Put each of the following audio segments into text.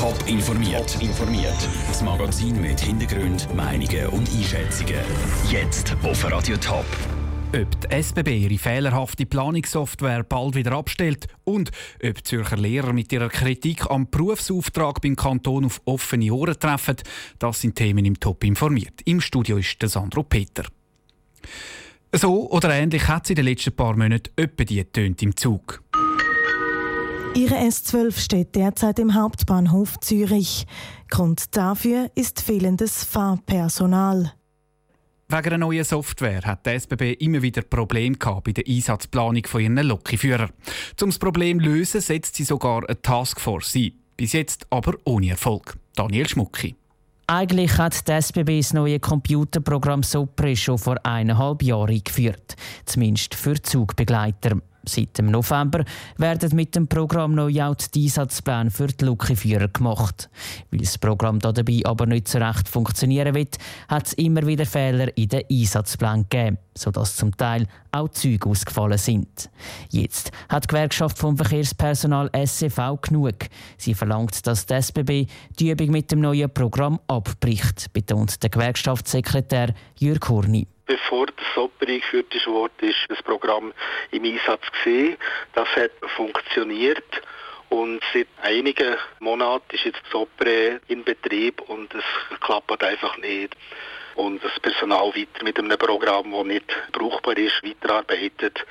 Top informiert. informiert. Das Magazin mit Hintergrund, Meinungen und Einschätzungen. Jetzt auf Radio Top. Ob die SBB ihre fehlerhafte Planungssoftware bald wieder abstellt und ob Zürcher Lehrer mit ihrer Kritik am Berufsauftrag beim Kanton auf offene Ohren treffen, das sind Themen im Top informiert. Im Studio ist Sandro Peter. So oder ähnlich hat sie in den letzten paar Monaten öppe die tönt im Zug. Ihre S12 steht derzeit im Hauptbahnhof Zürich. Grund dafür ist fehlendes Fahrpersonal. Wegen einer neuen Software hat die SBB immer wieder Probleme bei der Einsatzplanung von ihren Lokführern. Um das Problem zu lösen, setzt sie sogar eine Taskforce ein. Bis jetzt aber ohne Erfolg. Daniel Schmucki. Eigentlich hat die SBB das neue Computerprogramm Sopre schon vor eineinhalb Jahren eingeführt. Zumindest für Zugbegleiter. Seit dem November werden mit dem Programm neu die Einsatzpläne für die Lukiführer gemacht. Weil das Programm dabei aber nicht so recht funktionieren wird, hat es immer wieder Fehler in den Einsatzplänen gegeben, sodass zum Teil auch Züge ausgefallen sind. Jetzt hat die Gewerkschaft vom Verkehrspersonal SCV genug. Sie verlangt, dass die SBB die Übung mit dem neuen Programm abbricht, betont der Gewerkschaftssekretär Jürg Hurni bevor das SOPER eingeführt wurde, ist das Programm im Einsatz gesehen. Das hat funktioniert. Und seit einigen Monaten ist jetzt das SOPRE in Betrieb und es klappt einfach nicht. Und das Personal weiter mit einem Programm, das nicht brauchbar ist, weiterarbeitet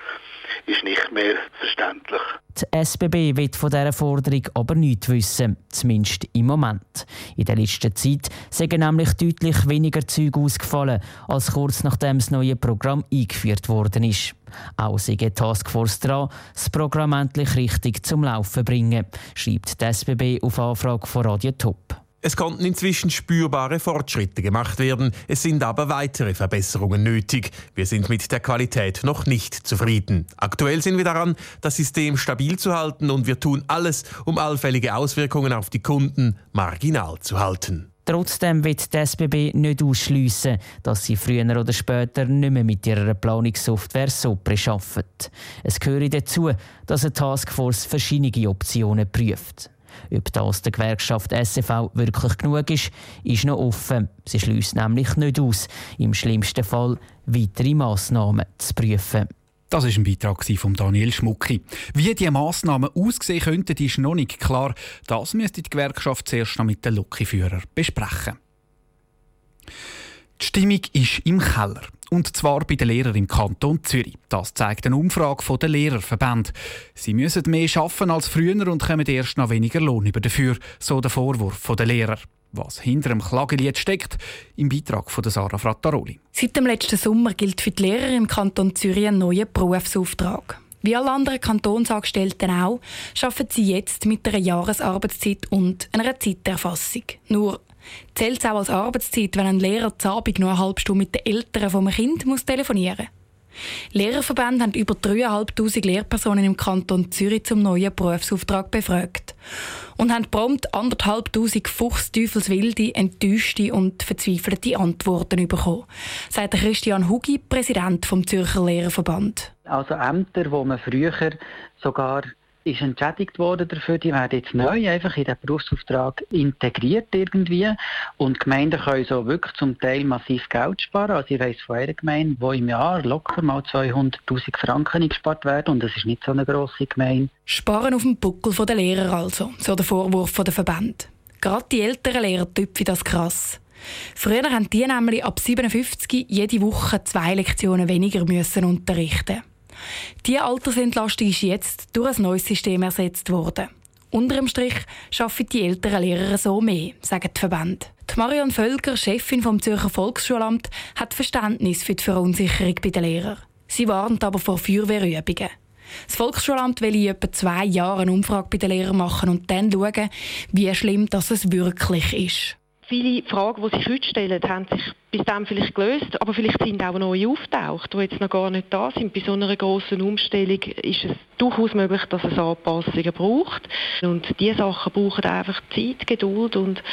ist nicht mehr verständlich. Die SBB wird von dieser Forderung aber nichts wissen, zumindest im Moment. In der letzten Zeit sind nämlich deutlich weniger Züge ausgefallen, als kurz nachdem das neue Programm eingeführt worden ist. Auch sei die Taskforce dran, das Programm endlich richtig zum Laufen bringen, schreibt die SBB auf Anfrage von Radio Top. Es konnten inzwischen spürbare Fortschritte gemacht werden, es sind aber weitere Verbesserungen nötig. Wir sind mit der Qualität noch nicht zufrieden. Aktuell sind wir daran, das System stabil zu halten und wir tun alles, um allfällige Auswirkungen auf die Kunden marginal zu halten. Trotzdem wird die SBB nicht ausschliessen, dass sie früher oder später nicht mehr mit ihrer Planungssoftware SOPRE arbeitet. Es gehört dazu, dass eine Taskforce verschiedene Optionen prüft. Ob das der Gewerkschaft SCV wirklich genug ist, ist noch offen. Sie schließt nämlich nicht aus, im schlimmsten Fall weitere Massnahmen zu prüfen. Das ist ein Beitrag von Daniel Schmucki. Wie die Massnahmen aussehen könnten, ist noch nicht klar. Das müsste die Gewerkschaft zuerst noch mit den Lokführern besprechen. Die Stimmung ist im Keller. Und zwar bei den Lehrern im Kanton Zürich. Das zeigt eine Umfrage der Lehrerverband. Sie müssen mehr arbeiten als früher und kommen erst noch weniger Lohn über dafür, so der Vorwurf der Lehrer. Was hinter dem Klagelied steckt, im Beitrag von Sarah Frattaroli. Seit dem letzten Sommer gilt für die Lehrer im Kanton Zürich ein neuer Berufsauftrag. Wie alle anderen Kantonsangestellten auch, arbeiten sie jetzt mit einer Jahresarbeitszeit und einer Zeiterfassung. Nur Zählt es auch als Arbeitszeit, wenn ein Lehrer zur Abend nur eine halbe Stunde mit den Eltern vom Kind muss telefonieren muss? Lehrerverbände haben über 3'500 Lehrpersonen im Kanton Zürich zum neuen Berufsauftrag befragt und haben prompt 1'500 fuchsteufelswilde, enttäuschte und verzweifelte Antworten bekommen, sagt Christian Hugi, Präsident vom Zürcher Lehrerverband. Also Ämter, wo man früher sogar ist entschädigt worden dafür. Die werden jetzt neu einfach in den Berufsauftrag integriert irgendwie. Und Gemeinden können so wirklich zum Teil massiv Geld sparen. Also ich weiss von einer Gemeinde, wo im Jahr locker mal 200'000 Franken gespart werden. Und das ist nicht so eine grosse Gemeinde. Sparen auf dem Buckel der Lehrer also, so der Vorwurf der Verband. Gerade die älteren Lehrer tüpfen das krass. Früher haben die nämlich ab 57 jede Woche zwei Lektionen weniger müssen unterrichten diese Altersentlastung ist jetzt durch ein neues System ersetzt worden. Unter dem Strich arbeiten die älteren Lehrer so mehr, sagen die Verbände. Die Marion Völker, Chefin vom Zürcher Volksschulamt, hat Verständnis für die Verunsicherung bei den Lehrern. Sie warnt aber vor Feuerwehrübungen. Das Volksschulamt will in etwa zwei Jahren eine Umfrage bei den Lehrern machen und dann schauen, wie schlimm das wirklich ist. Viele Fragen, die sich heute stellen, haben sich bis dann vielleicht gelöst, aber vielleicht sind auch neue auftaucht, die jetzt noch gar nicht da sind. Bei so einer grossen Umstellung ist es durchaus möglich, dass es Anpassungen braucht. Und diese Sachen brauchen einfach Zeit, Geduld und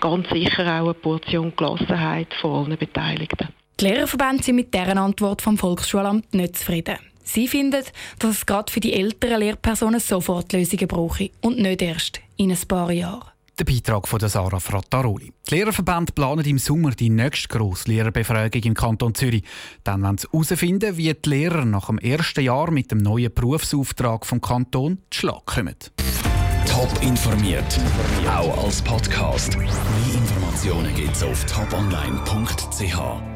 ganz sicher auch eine Portion Gelassenheit von allen Beteiligten. Die Lehrerverbände sind mit deren Antwort vom Volksschulamt nicht zufrieden. Sie finden, dass es gerade für die älteren Lehrpersonen sofort Lösungen brauche und nicht erst in ein paar Jahren. Der Beitrag von Sarah Frattaroli. Die Lehrerverbände planen im Sommer die nächste grosse Lehrerbefragung im Kanton Zürich. Dann wollen sie herausfinden, wie die Lehrer nach dem ersten Jahr mit dem neuen Berufsauftrag vom Kanton zu Schlag kommen. Top informiert, auch als Podcast. Mehr Informationen gibt es auf toponline.ch.